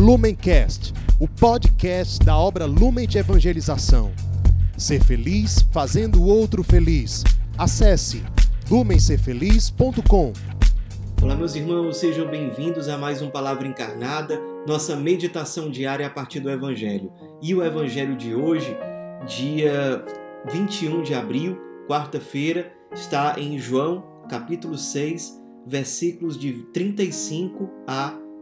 Lumencast, o podcast da obra Lumen de Evangelização. Ser feliz fazendo o outro feliz. Acesse lumencerfeliz.com. Olá, meus irmãos, sejam bem-vindos a mais um Palavra Encarnada, nossa meditação diária a partir do Evangelho. E o Evangelho de hoje, dia 21 de abril, quarta-feira, está em João, capítulo 6, versículos de 35 a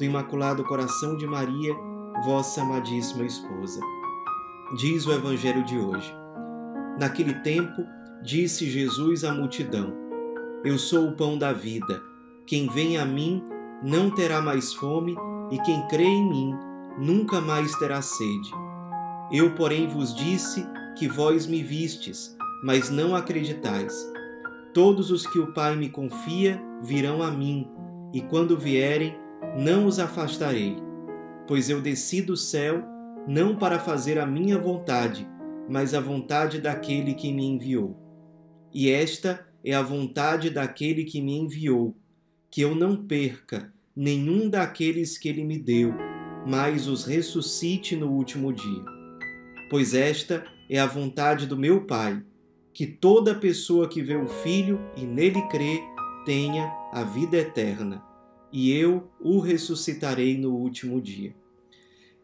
do Imaculado Coração de Maria, vossa amadíssima esposa. Diz o Evangelho de hoje. Naquele tempo, disse Jesus à multidão: Eu sou o pão da vida. Quem vem a mim não terá mais fome, e quem crê em mim nunca mais terá sede. Eu, porém, vos disse que vós me vistes, mas não acreditais. Todos os que o Pai me confia virão a mim, e quando vierem, não os afastarei. Pois eu desci do céu não para fazer a minha vontade, mas a vontade daquele que me enviou. E esta é a vontade daquele que me enviou, que eu não perca nenhum daqueles que ele me deu, mas os ressuscite no último dia. Pois esta é a vontade do meu Pai, que toda pessoa que vê o Filho e nele crê tenha a vida eterna, e eu o ressuscitarei no último dia.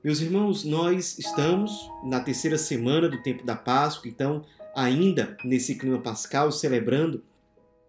Meus irmãos, nós estamos na terceira semana do tempo da Páscoa, então, ainda nesse clima pascal, celebrando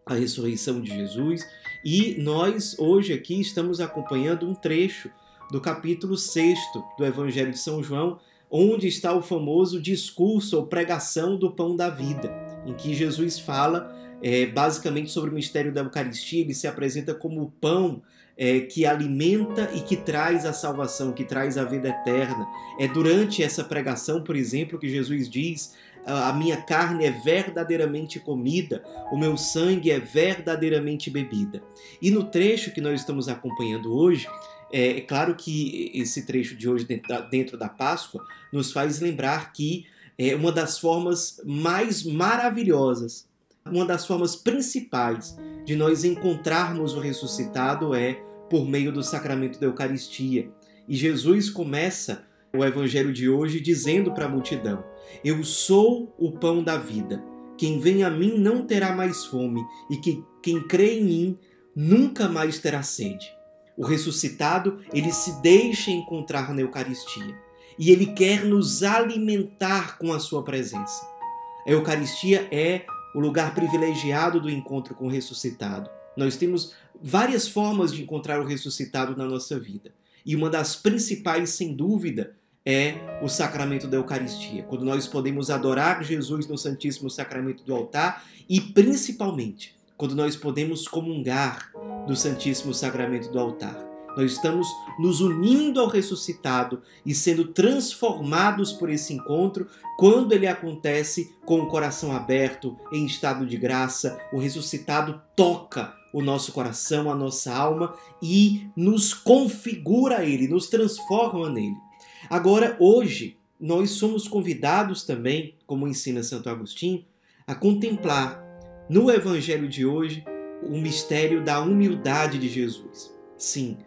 a ressurreição de Jesus, e nós hoje aqui estamos acompanhando um trecho do capítulo 6 do Evangelho de São João, onde está o famoso discurso ou pregação do pão da vida, em que Jesus fala é, basicamente sobre o mistério da Eucaristia. Ele se apresenta como o pão é, que alimenta e que traz a salvação, que traz a vida eterna. É durante essa pregação, por exemplo, que Jesus diz: a minha carne é verdadeiramente comida, o meu sangue é verdadeiramente bebida. E no trecho que nós estamos acompanhando hoje, é, é claro que esse trecho de hoje, dentro da, dentro da Páscoa, nos faz lembrar que é uma das formas mais maravilhosas, uma das formas principais de nós encontrarmos o ressuscitado é por meio do sacramento da Eucaristia. E Jesus começa o evangelho de hoje dizendo para a multidão: Eu sou o pão da vida. Quem vem a mim não terá mais fome, e que quem crê em mim nunca mais terá sede. O ressuscitado, ele se deixa encontrar na Eucaristia e ele quer nos alimentar com a sua presença. A Eucaristia é o lugar privilegiado do encontro com o ressuscitado. Nós temos várias formas de encontrar o ressuscitado na nossa vida. E uma das principais, sem dúvida, é o sacramento da Eucaristia, quando nós podemos adorar Jesus no Santíssimo Sacramento do altar e, principalmente, quando nós podemos comungar do Santíssimo Sacramento do altar. Nós estamos nos unindo ao ressuscitado e sendo transformados por esse encontro quando ele acontece com o coração aberto, em estado de graça. O ressuscitado toca o nosso coração, a nossa alma e nos configura ele, nos transforma nele. Agora, hoje, nós somos convidados também, como ensina Santo Agostinho, a contemplar no evangelho de hoje o mistério da humildade de Jesus. Sim,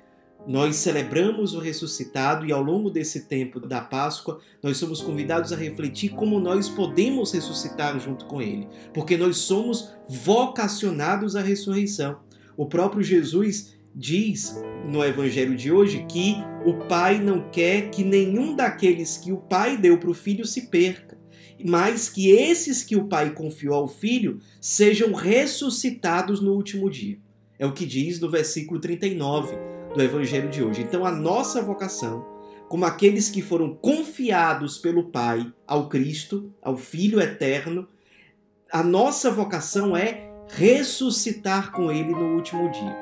nós celebramos o ressuscitado e ao longo desse tempo da Páscoa, nós somos convidados a refletir como nós podemos ressuscitar junto com ele, porque nós somos vocacionados à ressurreição. O próprio Jesus diz no evangelho de hoje que o Pai não quer que nenhum daqueles que o Pai deu para o filho se perca, mas que esses que o Pai confiou ao filho sejam ressuscitados no último dia. É o que diz no versículo 39 do Evangelho de hoje. Então, a nossa vocação, como aqueles que foram confiados pelo Pai ao Cristo, ao Filho eterno, a nossa vocação é ressuscitar com Ele no último dia.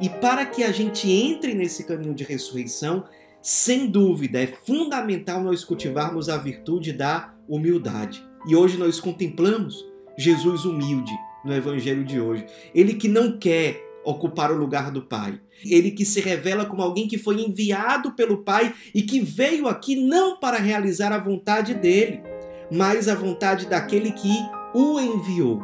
E para que a gente entre nesse caminho de ressurreição, sem dúvida, é fundamental nós cultivarmos a virtude da humildade. E hoje nós contemplamos Jesus humilde no evangelho de hoje. Ele que não quer ocupar o lugar do Pai. Ele que se revela como alguém que foi enviado pelo Pai e que veio aqui não para realizar a vontade dele, mas a vontade daquele que o enviou.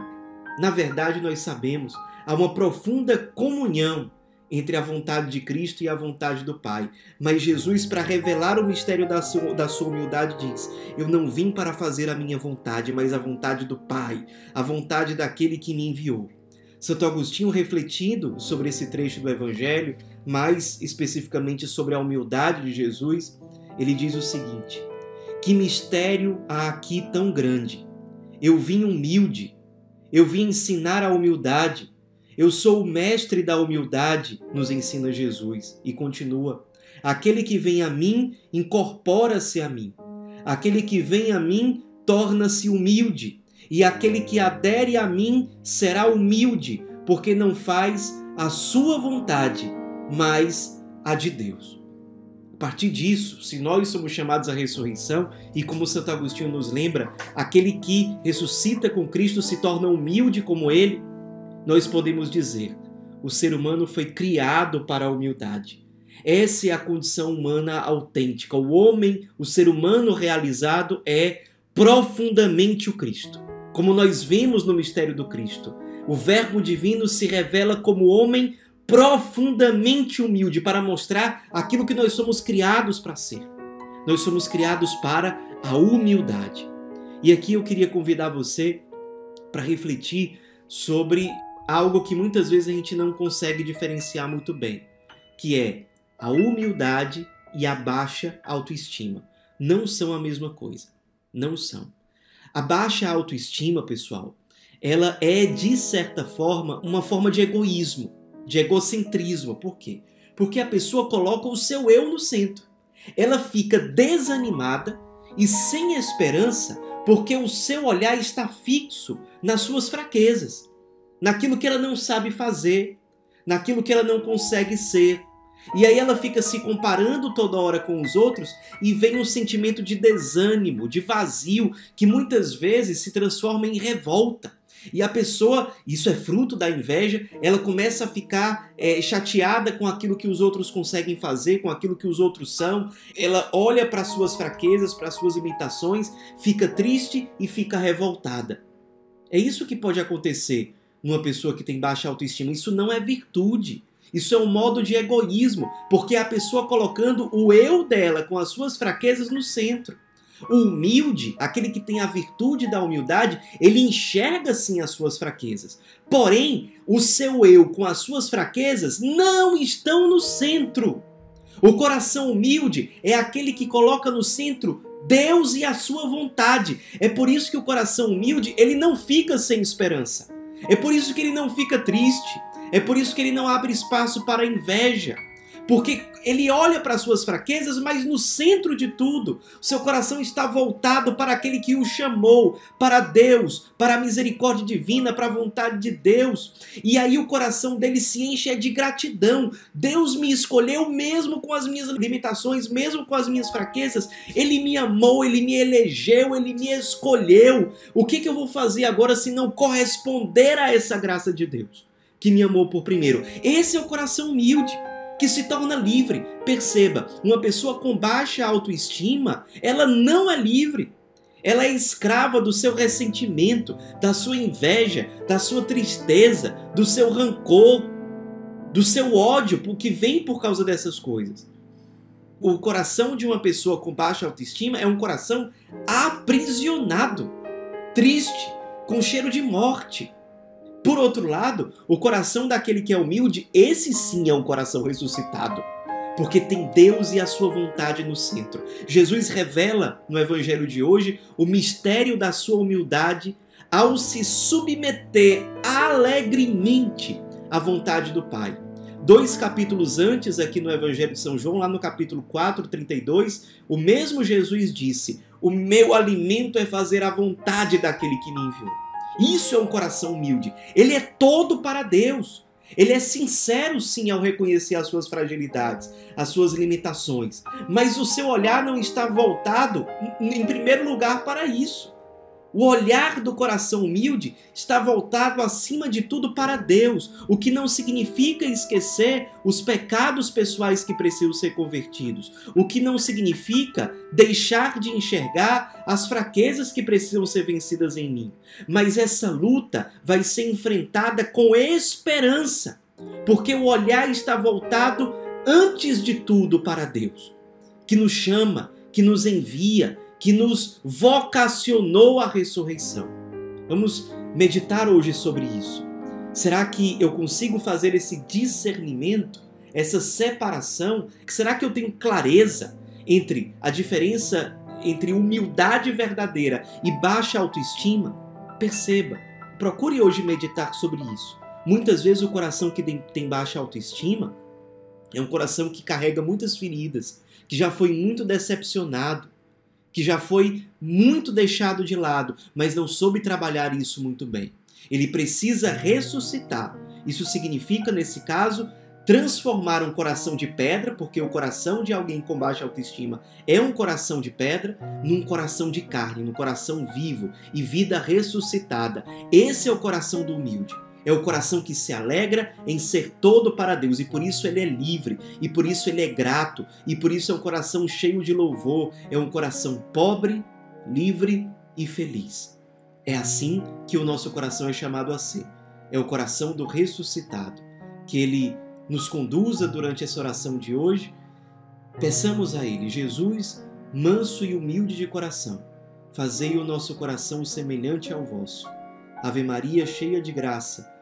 Na verdade, nós sabemos, há uma profunda comunhão entre a vontade de Cristo e a vontade do Pai. Mas Jesus, para revelar o mistério da sua, da sua humildade, diz: Eu não vim para fazer a minha vontade, mas a vontade do Pai, a vontade daquele que me enviou. Santo Agostinho, refletindo sobre esse trecho do Evangelho, mais especificamente sobre a humildade de Jesus, ele diz o seguinte: Que mistério há aqui tão grande! Eu vim humilde, eu vim ensinar a humildade eu sou o mestre da humildade, nos ensina Jesus. E continua: Aquele que vem a mim, incorpora-se a mim. Aquele que vem a mim, torna-se humilde. E aquele que adere a mim será humilde, porque não faz a sua vontade, mas a de Deus. A partir disso, se nós somos chamados à ressurreição, e como Santo Agostinho nos lembra, aquele que ressuscita com Cristo se torna humilde como ele, nós podemos dizer: o ser humano foi criado para a humildade. Essa é a condição humana autêntica. O homem, o ser humano realizado é profundamente o Cristo. Como nós vemos no mistério do Cristo, o Verbo divino se revela como homem profundamente humilde para mostrar aquilo que nós somos criados para ser. Nós somos criados para a humildade. E aqui eu queria convidar você para refletir sobre algo que muitas vezes a gente não consegue diferenciar muito bem, que é a humildade e a baixa autoestima. Não são a mesma coisa. Não são. A baixa autoestima, pessoal, ela é de certa forma uma forma de egoísmo, de egocentrismo. Por quê? Porque a pessoa coloca o seu eu no centro. Ela fica desanimada e sem esperança porque o seu olhar está fixo nas suas fraquezas naquilo que ela não sabe fazer, naquilo que ela não consegue ser. E aí ela fica se comparando toda hora com os outros e vem um sentimento de desânimo, de vazio, que muitas vezes se transforma em revolta. E a pessoa, isso é fruto da inveja, ela começa a ficar é, chateada com aquilo que os outros conseguem fazer, com aquilo que os outros são. Ela olha para suas fraquezas, para suas limitações, fica triste e fica revoltada. É isso que pode acontecer numa pessoa que tem baixa autoestima. Isso não é virtude. Isso é um modo de egoísmo, porque é a pessoa colocando o eu dela com as suas fraquezas no centro. O humilde, aquele que tem a virtude da humildade, ele enxerga sim as suas fraquezas. Porém, o seu eu com as suas fraquezas não estão no centro. O coração humilde é aquele que coloca no centro Deus e a sua vontade. É por isso que o coração humilde, ele não fica sem esperança. É por isso que ele não fica triste. É por isso que ele não abre espaço para inveja. Porque ele olha para suas fraquezas, mas no centro de tudo, seu coração está voltado para aquele que o chamou, para Deus, para a misericórdia divina, para a vontade de Deus. E aí o coração dele se enche de gratidão. Deus me escolheu mesmo com as minhas limitações, mesmo com as minhas fraquezas. Ele me amou, ele me elegeu, ele me escolheu. O que, que eu vou fazer agora se não corresponder a essa graça de Deus? Que me amou por primeiro. Esse é o coração humilde que se torna livre. Perceba, uma pessoa com baixa autoestima, ela não é livre. Ela é escrava do seu ressentimento, da sua inveja, da sua tristeza, do seu rancor, do seu ódio, que vem por causa dessas coisas. O coração de uma pessoa com baixa autoestima é um coração aprisionado, triste, com cheiro de morte. Por outro lado, o coração daquele que é humilde, esse sim é um coração ressuscitado. Porque tem Deus e a sua vontade no centro. Jesus revela no evangelho de hoje o mistério da sua humildade ao se submeter alegremente à vontade do Pai. Dois capítulos antes, aqui no Evangelho de São João, lá no capítulo 4, 32, o mesmo Jesus disse: O meu alimento é fazer a vontade daquele que me enviou. Isso é um coração humilde. Ele é todo para Deus. Ele é sincero, sim, ao reconhecer as suas fragilidades, as suas limitações. Mas o seu olhar não está voltado, em primeiro lugar, para isso. O olhar do coração humilde está voltado acima de tudo para Deus, o que não significa esquecer os pecados pessoais que precisam ser convertidos, o que não significa deixar de enxergar as fraquezas que precisam ser vencidas em mim. Mas essa luta vai ser enfrentada com esperança, porque o olhar está voltado antes de tudo para Deus, que nos chama, que nos envia, que nos vocacionou à ressurreição. Vamos meditar hoje sobre isso. Será que eu consigo fazer esse discernimento, essa separação? Será que eu tenho clareza entre a diferença entre humildade verdadeira e baixa autoestima? Perceba, procure hoje meditar sobre isso. Muitas vezes o coração que tem baixa autoestima é um coração que carrega muitas feridas, que já foi muito decepcionado, que já foi muito deixado de lado, mas não soube trabalhar isso muito bem. Ele precisa ressuscitar. Isso significa, nesse caso, transformar um coração de pedra, porque o coração de alguém com baixa autoestima é um coração de pedra, num coração de carne, num coração vivo e vida ressuscitada. Esse é o coração do humilde. É o coração que se alegra em ser todo para Deus e por isso ele é livre, e por isso ele é grato, e por isso é um coração cheio de louvor, é um coração pobre, livre e feliz. É assim que o nosso coração é chamado a ser. É o coração do ressuscitado. Que ele nos conduza durante essa oração de hoje. Peçamos a ele, Jesus, manso e humilde de coração, fazei o nosso coração semelhante ao vosso. Ave Maria, cheia de graça,